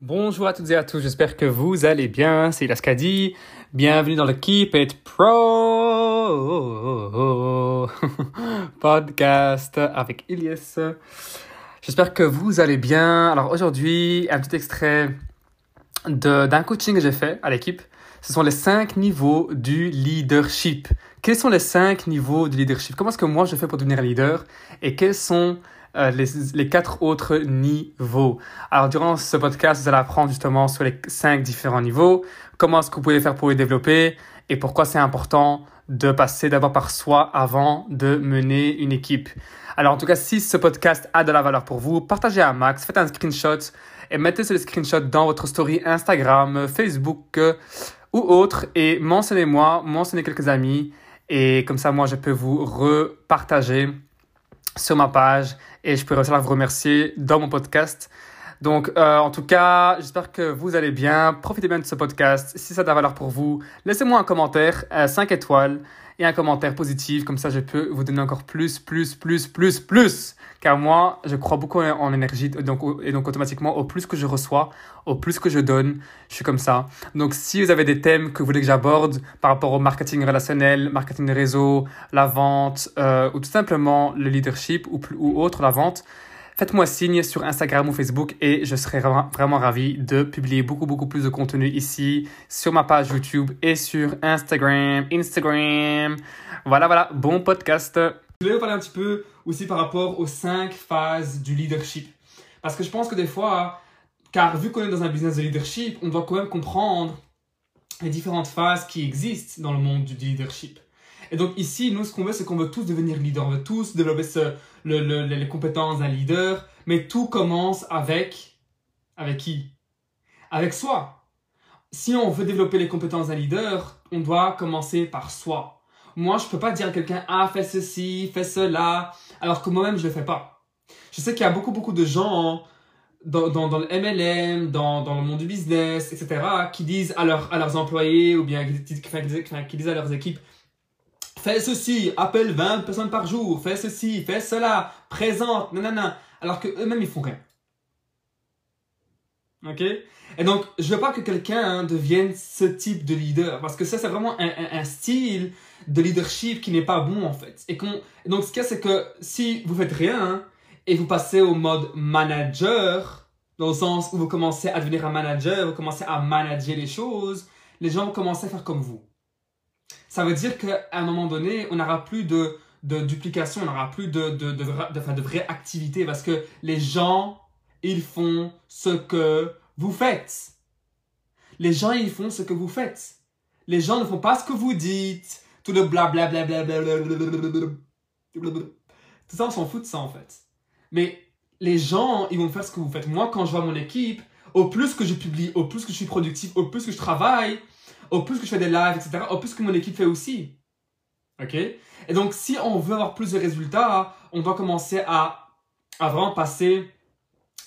Bonjour à toutes et à tous, j'espère que vous allez bien. C'est Ilaskadi. Bienvenue dans le Keep It Pro podcast avec Ilyes. J'espère que vous allez bien. Alors aujourd'hui, un petit extrait d'un coaching que j'ai fait à l'équipe. Ce sont les cinq niveaux du leadership. Quels sont les cinq niveaux du leadership? Comment est-ce que moi je fais pour devenir leader? Et quels sont euh, les, les, quatre autres niveaux. Alors, durant ce podcast, vous allez apprendre justement sur les cinq différents niveaux, comment est-ce que vous pouvez faire pour les développer et pourquoi c'est important de passer d'abord par soi avant de mener une équipe. Alors, en tout cas, si ce podcast a de la valeur pour vous, partagez un max, faites un screenshot et mettez ce screenshot dans votre story Instagram, Facebook euh, ou autre et mentionnez-moi, mentionnez quelques amis et comme ça, moi, je peux vous repartager sur ma page et je peux réussir à vous remercier dans mon podcast. Donc, euh, en tout cas, j'espère que vous allez bien. Profitez bien de ce podcast. Si ça a de la valeur pour vous, laissez-moi un commentaire, 5 euh, étoiles et un commentaire positif. Comme ça, je peux vous donner encore plus, plus, plus, plus, plus. Car moi, je crois beaucoup en énergie. Donc, et donc, automatiquement, au plus que je reçois, au plus que je donne, je suis comme ça. Donc, si vous avez des thèmes que vous voulez que j'aborde par rapport au marketing relationnel, marketing de réseau, la vente, euh, ou tout simplement le leadership ou, ou autre, la vente, faites-moi signe sur Instagram ou Facebook et je serai vraiment ravi de publier beaucoup, beaucoup plus de contenu ici, sur ma page YouTube et sur Instagram. Instagram. Voilà, voilà, bon podcast. Je voulais vous parler un petit peu aussi par rapport aux cinq phases du leadership. Parce que je pense que des fois, car vu qu'on est dans un business de leadership, on doit quand même comprendre les différentes phases qui existent dans le monde du leadership. Et donc ici, nous, ce qu'on veut, c'est qu'on veut tous devenir leader. On veut tous développer ce, le, le, les compétences d'un leader. Mais tout commence avec... Avec qui? Avec soi. Si on veut développer les compétences d'un leader, on doit commencer par soi. Moi, je peux pas dire à quelqu'un, ah, fais ceci, fais cela, alors que moi-même, je le fais pas. Je sais qu'il y a beaucoup, beaucoup de gens dans, dans, dans, le MLM, dans, dans le monde du business, etc., qui disent à, leur, à leurs employés ou bien qui disent à leurs équipes, fais ceci, appelle 20 personnes par jour, fais ceci, fais cela, présente, nanana, alors que eux-mêmes ils font rien. Ok? Et donc, je veux pas que quelqu'un hein, devienne ce type de leader, parce que ça, c'est vraiment un, style de leadership qui n'est pas bon en fait. Et donc, ce qu'il y a, c'est que si vous faites rien et vous passez au mode manager, dans le sens où vous commencez à devenir un manager, vous commencez à manager les choses, les gens vont commencer à faire comme vous ça veut dire qu'à un moment donné, on n'aura plus de, de duplication, on n'aura plus de, de, de, de, de vraie activité parce que les gens, ils font ce que vous faites. Les gens, ils font ce que vous faites. Les gens ne font pas ce que vous dites. Tout le blablabla. Tout ça, on s'en fout de ça en fait. Mais les gens, ils vont faire ce que vous faites. Moi, quand je vois mon équipe, au plus que je publie, au plus que je suis productif, au plus que je travaille, au plus que je fais des lives, etc., au plus que mon équipe fait aussi. OK? Et donc, si on veut avoir plus de résultats, on doit commencer à, à vraiment passer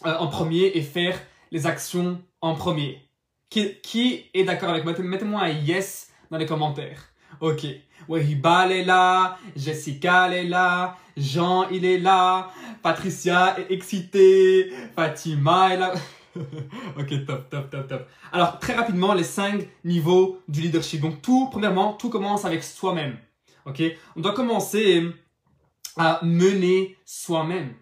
euh, en premier et faire les actions en premier. Qui, qui est d'accord avec moi? Mettez-moi un yes dans les commentaires. Ok. Wehibal est là, Jessica est là, Jean il est là, Patricia est excitée, Fatima est là. ok, top, top, top, top. Alors, très rapidement, les cinq niveaux du leadership. Donc, tout, premièrement, tout commence avec soi-même. Ok? On doit commencer à mener soi-même.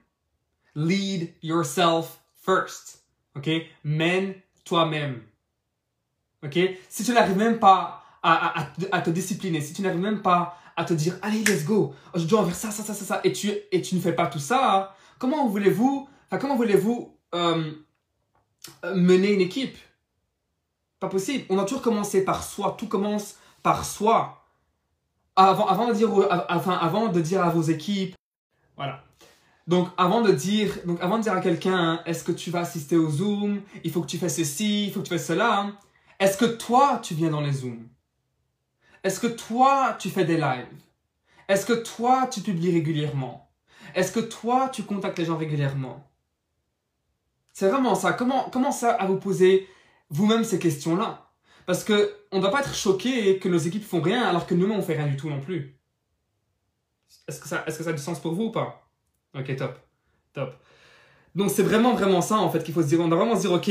Lead yourself first. Ok? Mène toi-même. Ok? Si tu n'arrives même pas à, à, te discipliner, si tu n'arrives même pas à te dire, allez, let's go, je dois faire ça, ça, ça, ça, ça, et tu, et tu ne fais pas tout ça, comment voulez-vous, enfin, comment voulez-vous euh, mener une équipe. Pas possible. On a toujours commencé par soi. Tout commence par soi. Avant, de, dire, avant de dire à vos équipes, voilà. Donc avant de dire, donc avant de dire à quelqu'un, est-ce que tu vas assister au Zoom? Il faut que tu fasses ceci, il faut que tu fasses cela. Est-ce que toi, tu viens dans les Zooms? Est-ce que toi, tu fais des lives? Est-ce que toi, tu publies régulièrement? Est-ce que toi, tu contactes les gens régulièrement? C'est vraiment ça. Comment, comment ça à vous poser vous-même ces questions-là? Parce que on ne doit pas être choqué que nos équipes font rien alors que nous-mêmes on fait rien du tout non plus. Est-ce que ça, est-ce que ça a du sens pour vous ou pas? Ok, top, top. Donc c'est vraiment vraiment ça en fait qu'il faut se dire. On doit vraiment se dire ok,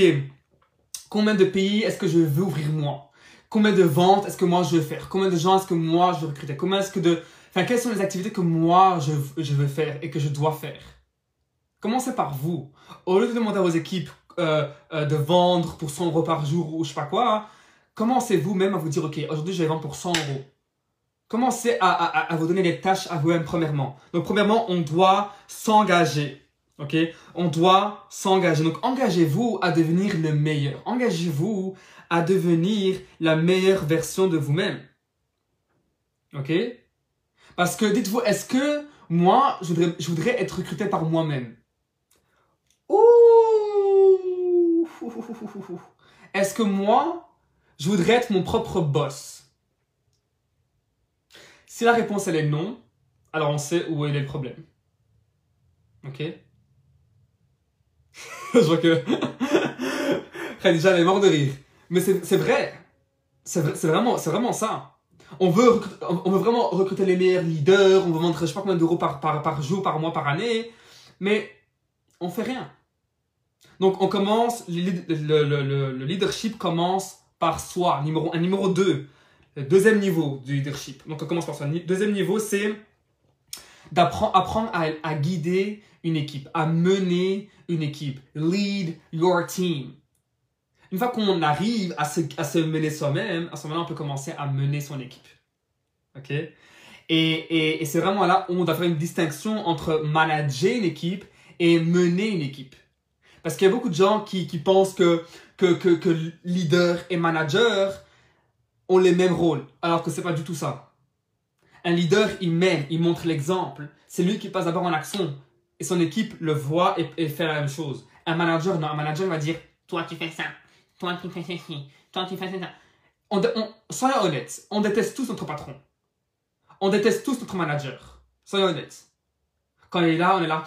Combien de pays est-ce que je veux ouvrir moi? Combien de ventes est-ce que moi je veux faire? Combien de gens est-ce que moi je veux recruter? Combien est-ce que de... Enfin, quelles sont les activités que moi je, je veux faire et que je dois faire? Commencez par vous. Au lieu de demander à vos équipes euh, euh, de vendre pour 100 euros par jour ou je sais pas quoi, commencez vous-même à vous dire, OK, aujourd'hui je vais vendre pour 100 euros. Commencez à, vous donner des tâches à vous-même premièrement. Donc premièrement, on doit s'engager. OK? On doit s'engager. Donc engagez-vous à devenir le meilleur. Engagez-vous à devenir la meilleure version de vous-même. OK? Parce que dites-vous, est-ce que moi, je voudrais être recruté par moi-même? Ouh Est-ce que moi, je voudrais être mon propre boss? Si la réponse elle est non, alors on sait où est le problème. Ok? Je vois que elle est morte de rire. Mais c'est vrai. C'est vraiment, ça. On veut, on veut vraiment recruter les meilleurs leaders, on veut vendre je sais pas combien d'euros par, par, par jour, par mois, par année, mais on fait rien. Donc on commence, le, le, le, leadership commence par soi, numéro un. Numéro 2, le deuxième niveau du leadership. Donc on commence par soi. Deuxième niveau, c'est d'apprendre apprendre à, à, guider une équipe, à mener une équipe. Lead your team. Une fois qu'on arrive à se, à se mener soi-même, à ce moment-là, on peut commencer à mener son équipe. OK? Et, et, et c'est vraiment là où on doit faire une distinction entre manager une équipe et mener une équipe. Parce qu'il y a beaucoup de gens qui, qui pensent que, que, que, que leader et manager ont les mêmes rôles, alors que c'est pas du tout ça. Un leader, il mène, il montre l'exemple. C'est lui qui passe d'abord en action. Et son équipe le voit et, fait la même chose. Un manager, non, un manager va dire, toi tu fais ça, toi tu fais ceci, toi tu fais ça. On, soyons honnêtes, on déteste tous notre patron. On déteste tous notre manager. Soyons honnêtes. Quand il est là, on est là.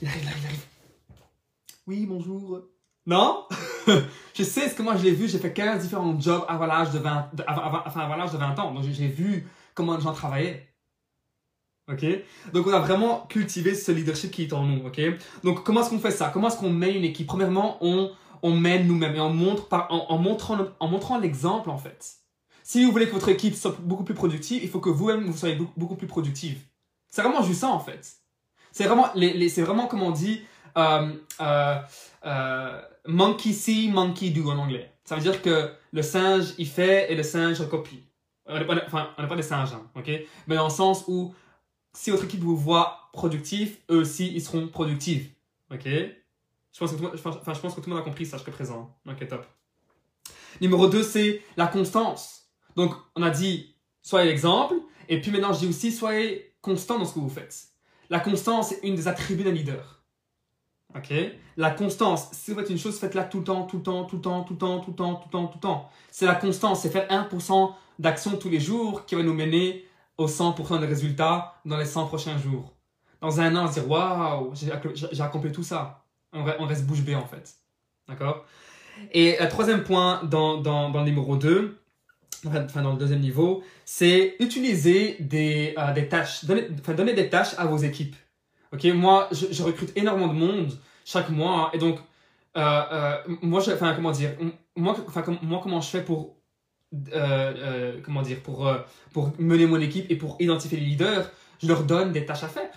Il arrive, il arrive, il arrive. Oui, bonjour. Non? Je sais, ce que moi je l'ai vu, j'ai fait 15 différents jobs avant l'âge de 20, enfin, avant de 20 ans. Donc j'ai vu comment les gens travaillaient. Ok? Donc on a vraiment cultivé ce leadership qui est en nous. Ok? Donc comment est-ce qu'on fait ça? Comment est-ce qu'on mène une équipe? Premièrement, on, on mène nous-mêmes et on montre en, montrant, en montrant l'exemple en fait. Si vous voulez que votre équipe soit beaucoup plus productive, il faut que vous-même vous soyez beaucoup, plus productive. C'est vraiment juste ça en fait. C'est vraiment, les, c'est vraiment comme on dit, monkey see, monkey do en anglais. Ça veut dire que le singe, il fait et le singe recopie. On n'est pas, des singes, hein, ok? Mais dans le sens où si votre équipe vous voit productif, eux aussi, ils seront productifs. Ok? Je pense, que tout, enfin, je pense que tout le monde a compris ça jusqu'à présent. Ok, top. Numéro 2, c'est la constance. Donc, on a dit, soyez l'exemple. Et puis maintenant, je dis aussi, soyez constant dans ce que vous faites. La constance est une des attributs d'un leader. Ok La constance, si vous faites une chose, faites-la tout le temps, tout le temps, tout le temps, tout le temps, tout le temps, tout le temps, tout le temps. C'est la constance, c'est faire 1% d'action tous les jours qui va nous mener au 100% de résultats dans les 100 prochains jours. Dans un an, on se dire waouh, j'ai accompli tout ça. On, reste bouche bée en fait. D'accord? Et troisième point dans, dans, dans le numéro 2, enfin dans le deuxième niveau, c'est utiliser des, euh, des tâches, enfin, donner des tâches à vos équipes. Ok, moi, je, recrute énormément de monde chaque mois, hein, et donc, euh, euh, moi, comment dire, moi, comment je fais pour, euh, comment dire, pour, pour mener mon équipe et pour identifier les leaders, je leur donne des tâches à faire.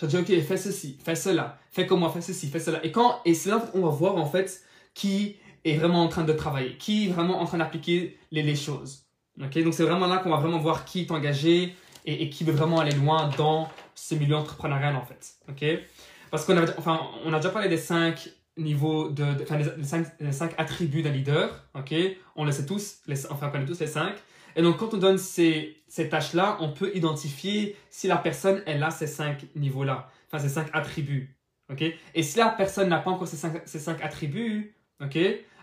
Je leur dis, ok, fais ceci, fais cela, fais comme moi, fais ceci, fais cela. Et quand, et c'est là, on va voir, en fait, qui est vraiment en train de travailler, qui est vraiment en train d'appliquer les, les choses. Ok, donc c'est vraiment là qu'on va vraiment voir qui est engagé, et, qui veut vraiment aller loin dans ce milieu entrepreneurial en fait. Parce qu'on a, enfin, on a déjà parlé des cinq niveaux de, enfin, les, cinq, cinq, attributs d'un leader. On le sait tous, les, enfin, on connaît tous les cinq. Et donc, quand on donne ces, ces tâches-là, on peut identifier si la personne, elle a ces cinq niveaux-là, enfin, ces cinq attributs. Et si la personne n'a pas encore ces cinq, ces cinq attributs,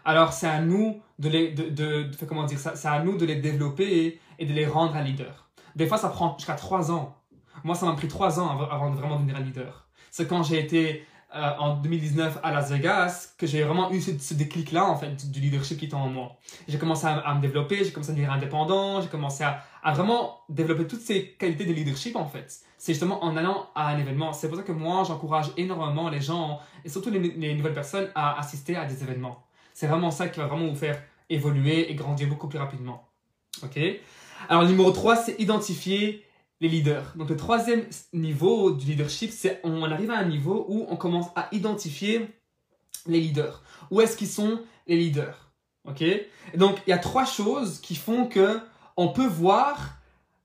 alors c'est à nous de les, de, de, comment dire c'est à nous de les développer et de les rendre un leader. Des fois, ça prend jusqu'à trois ans. Moi, ça m'a pris trois ans avant de vraiment devenir un leader. C'est quand j'ai été euh, en 2019 à Las Vegas que j'ai vraiment eu ce, déclic-là, en fait, du leadership qui était en moi. J'ai commencé à, me développer, j'ai commencé à devenir indépendant, j'ai commencé à, vraiment développer toutes ces qualités de leadership, en fait. C'est justement en allant à un événement. C'est pour ça que moi, j'encourage énormément les gens, et surtout les, les nouvelles personnes, à assister à des événements. C'est vraiment ça qui va vraiment vous faire évoluer et grandir beaucoup plus rapidement. Ok? Alors, le numéro 3, c'est identifier les leaders. Donc, le troisième niveau du leadership, c'est on arrive à un niveau où on commence à identifier les leaders. Où est-ce qu'ils sont les leaders? Ok? Donc, il y a trois choses qui font que on peut voir.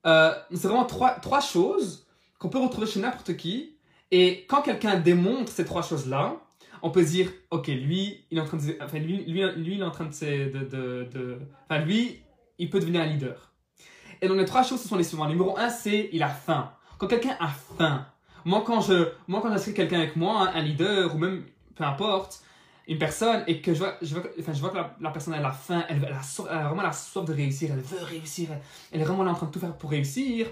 Euh, c'est vraiment trois, trois choses qu'on peut retrouver chez n'importe qui. Et quand quelqu'un démontre ces trois choses-là, on peut se dire, ok, lui, il est en train de, enfin, lui, lui, lui, il est en train de, de, de, de, enfin, lui, il peut devenir un leader. Et donc les trois choses, ce sont les suivantes. Numéro un, c'est il a faim. Quand quelqu'un a faim, moi quand je, moi quand j'inscris quelqu'un avec moi, un leader ou même peu importe, une personne et que je vois, je vois, enfin, je vois que la, personne elle a faim, elle, elle, a, vraiment la soif de réussir, elle veut réussir, elle, est vraiment là en train de tout faire pour réussir.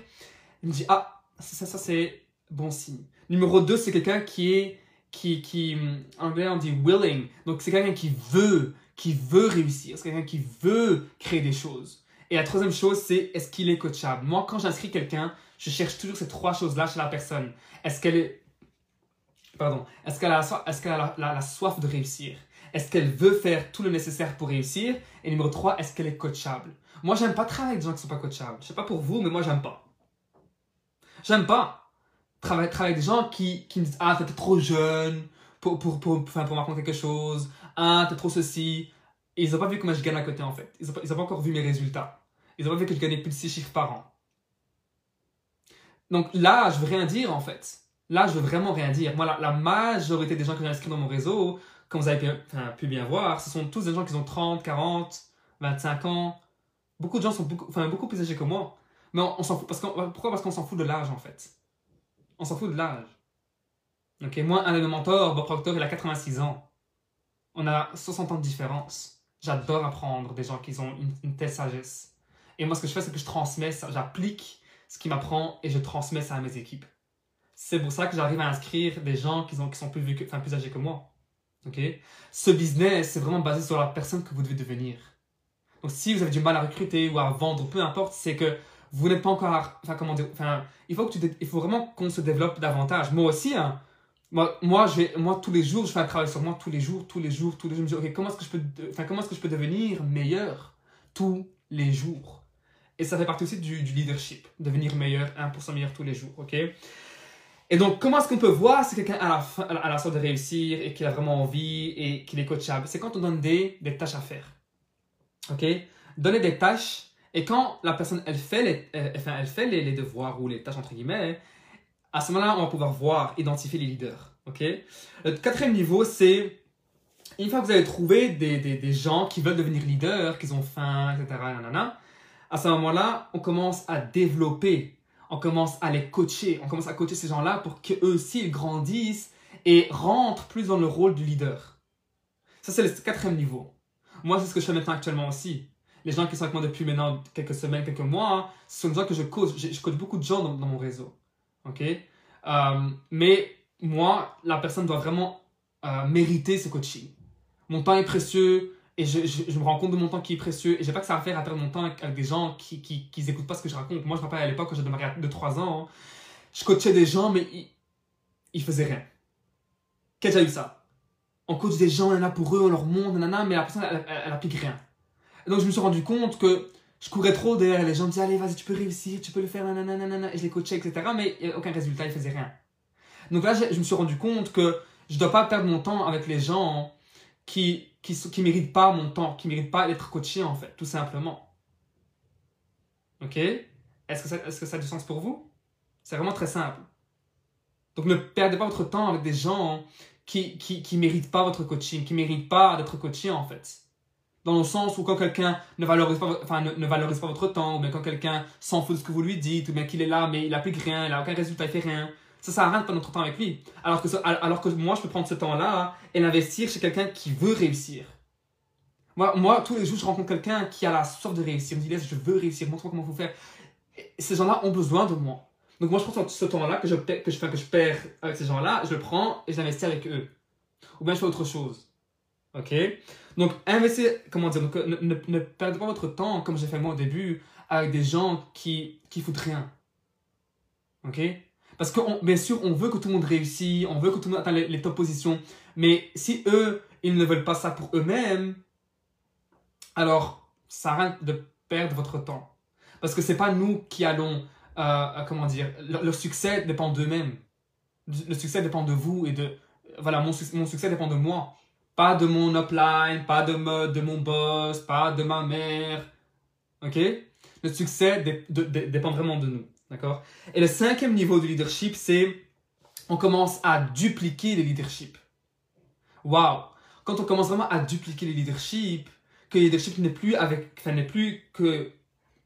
Il me dit ah ça ça c'est bon signe. Numéro 2 c'est quelqu'un qui est qui qui en anglais on dit willing donc c'est quelqu'un qui veut qui veut réussir, c'est quelqu'un qui veut créer des choses. Et la troisième chose, c'est est-ce qu'il est coachable? Moi, quand j'inscris quelqu'un, je cherche toujours ces trois choses-là chez la personne. Est-ce qu'elle est... Pardon. Est-ce qu'elle a, la, soif de réussir? Est-ce qu'elle veut faire tout le nécessaire pour réussir? Et numéro trois, est-ce qu'elle est coachable? Moi, j'aime pas travailler avec des gens qui sont pas coachables. Je sais pas pour vous, mais moi, j'aime pas. J'aime pas travailler, avec des gens qui, qui me disent Ah, t'es trop jeune pour, pour, pour, m'apprendre quelque chose. Ah, t'es trop ceci. Et ils n'ont pas vu comment je gagne à côté, en fait. Ils n'ont pas, encore vu mes résultats. Ils pas vu que je gagnais plus de 6 chiffres par an. Donc là, je veux rien dire, en fait. Là, je veux vraiment rien dire. Moi, la, majorité des gens que j'ai inscrits dans mon réseau, comme vous avez pu, bien voir, ce sont tous des gens qui ont 30, 40, 25 ans. Beaucoup de gens sont beaucoup, enfin, beaucoup plus âgés que moi. Mais on, s'en fout. Parce pourquoi? Parce qu'on s'en fout de l'âge, en fait. On s'en fout de l'âge. Ok, moi, un de mes mentors, Bob Proctor, il a 86 ans. On a 60 ans de différence. J'adore apprendre des gens qui ont une, telle sagesse. Et moi, ce que je fais, c'est que je transmets j'applique ce qui m'apprend et je transmets ça à mes équipes. C'est pour ça que j'arrive à inscrire des gens qui, sont, qui sont plus, enfin, plus âgés que moi. ok? Ce business, c'est vraiment basé sur la personne que vous devez devenir. Donc, si vous avez du mal à recruter ou à vendre, peu importe, c'est que vous n'êtes pas encore, enfin, comment dire, enfin, il faut, que tu, il faut vraiment qu'on se développe davantage. Moi aussi, hein, moi, moi, moi, tous les jours, je fais un travail sur moi, tous les jours, tous les jours, tous les jours. Je me dis, OK, comment est-ce que je enfin, comment est-ce que je peux devenir meilleur? Tous les jours Et ça fait partie aussi du, leadership, devenir meilleur, 1% meilleur tous les jours, OK? Et donc, comment est-ce qu'on peut voir si quelqu'un a la, fin, à la sorte de réussir et qu'il a vraiment envie et qu'il est coachable? C'est quand on donne des, des tâches à faire, OK? Donner des tâches et quand la personne, elle fait les, enfin, elle fait les, devoirs ou les tâches, entre guillemets, à ce moment-là, on va pouvoir voir, identifier les leaders. ok? Le quatrième niveau, c'est une fois que vous avez trouvé des, des, gens qui veulent devenir leaders, qui ont faim, etc., à ce moment-là, on commence à développer, on commence à les coacher, on commence à coacher ces gens-là pour qu'eux aussi ils grandissent et rentrent plus dans le rôle du leader. Ça, c'est le quatrième niveau. Moi, c'est ce que je fais maintenant actuellement aussi. Les gens qui sont avec moi depuis maintenant quelques semaines, quelques mois, ce sont des gens que je coach. Je, coach beaucoup de gens dans mon réseau. OK? Euh, Mais moi, la personne doit vraiment euh, mériter ce coaching. Mon temps est précieux et je, je, me rends compte de mon temps qui est précieux et j'ai pas que ça à faire à perdre mon temps avec, des gens qui, qui, qui écoutent pas ce que je raconte. Moi, je me rappelle à l'époque quand j'étais marié à 2-3 ans, je coachais des gens mais ils, ils faisaient rien. Qui a eu ça? On coach des gens, y en a pour eux, on leur montre, nanana, mais la personne, elle, elle, applique rien. Donc, je me suis rendu compte que je courais trop derrière les gens me disaient allez vas-y tu peux réussir tu peux le faire nanana et je les coachais etc mais a aucun résultat ils faisaient rien donc là je, me suis rendu compte que je dois pas perdre mon temps avec les gens qui qui qui méritent pas mon temps qui méritent pas d'être coachés en fait tout simplement. Ok? Est-ce que ça est-ce que ça a du sens pour vous? C'est vraiment très simple. Donc ne perdez pas votre temps avec des gens qui qui qui méritent pas votre coaching qui méritent pas d'être coachés en fait. Dans le sens où quand quelqu'un ne valorise pas, enfin, ne, valorise pas votre temps, ou bien quand quelqu'un s'en fout de ce que vous lui dites, ou bien qu'il est là, mais il n'applique rien, il n'a aucun résultat, il fait rien. Ça sert à rien de perdre notre temps avec lui. Alors que, alors que moi, je peux prendre ce temps-là et l'investir chez quelqu'un qui veut réussir. Moi, moi, tous les jours, je rencontre quelqu'un qui a la sorte de réussir. Il me dit, laisse, je veux réussir, montre-moi comment il faut faire. ces gens-là ont besoin de moi. Donc moi, je prends ce temps-là que je, perds avec ces gens-là, je le prends et je l'investis avec eux. Ou bien je fais autre chose. Ok? Donc, investir, comment dire, donc, ne, ne, ne, perdez pas votre temps, comme j'ai fait moi au début, avec des gens qui, qui foutent rien. Ok? Parce que, bien sûr, on veut que tout le monde réussisse, on veut que tout le monde atteigne les, top positions, mais si eux, ils ne veulent pas ça pour eux-mêmes, alors ça rien de perdre votre temps. Parce que c'est pas nous qui allons, euh, euh, comment dire, le, succès dépend d'eux-mêmes. Le succès dépend de vous et de, voilà, mon, mon succès dépend de moi. Pas de mon upline, pas de, de mon boss, pas de ma mère. Ok? Le succès dépend vraiment de nous. D'accord? Et le cinquième niveau de leadership, c'est on commence à dupliquer le leadership. Waouh Quand on commence vraiment à dupliquer le leadership, que le leadership n'est plus avec, enfin, n'est plus que,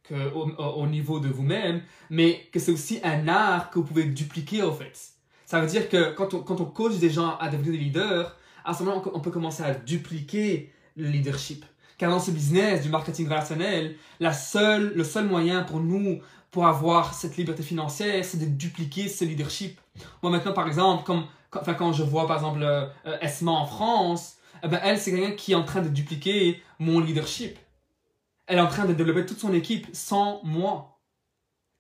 que au, au, niveau de vous-même, mais que c'est aussi un art que vous pouvez dupliquer en fait. Ça veut dire que quand on, quand on coach des gens à devenir des leaders, à ce moment on peut commencer à dupliquer le leadership. Car dans ce business du marketing relationnel, la seule, le seul moyen pour nous pour avoir cette liberté financière, c'est de dupliquer ce leadership. Moi maintenant, par exemple, comme, quand, quand je vois par exemple euh, Esma en France, eh ben, elle, c'est quelqu'un qui est en train de dupliquer mon leadership. Elle est en train de développer toute son équipe sans moi.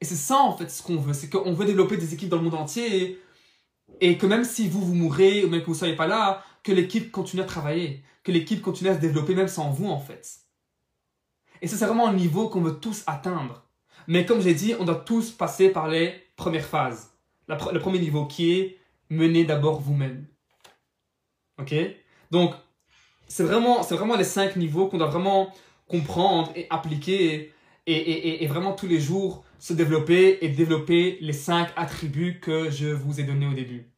Et c'est ça en fait ce qu'on veut, c'est qu'on veut développer des équipes dans le monde entier et que même si vous vous mourrez ou même que vous ne soyez pas là, que l'équipe continue à travailler, que l'équipe continue à se développer même sans vous en fait. Et c'est vraiment un niveau qu'on veut tous atteindre. Mais comme j'ai dit, on doit tous passer par les premières phases. le premier niveau qui est mener d'abord vous-même. Ok? Donc, c'est vraiment, vraiment les cinq niveaux qu'on doit vraiment comprendre et appliquer et, et, et, vraiment tous les jours se développer et développer les cinq attributs que je vous ai donnés au début.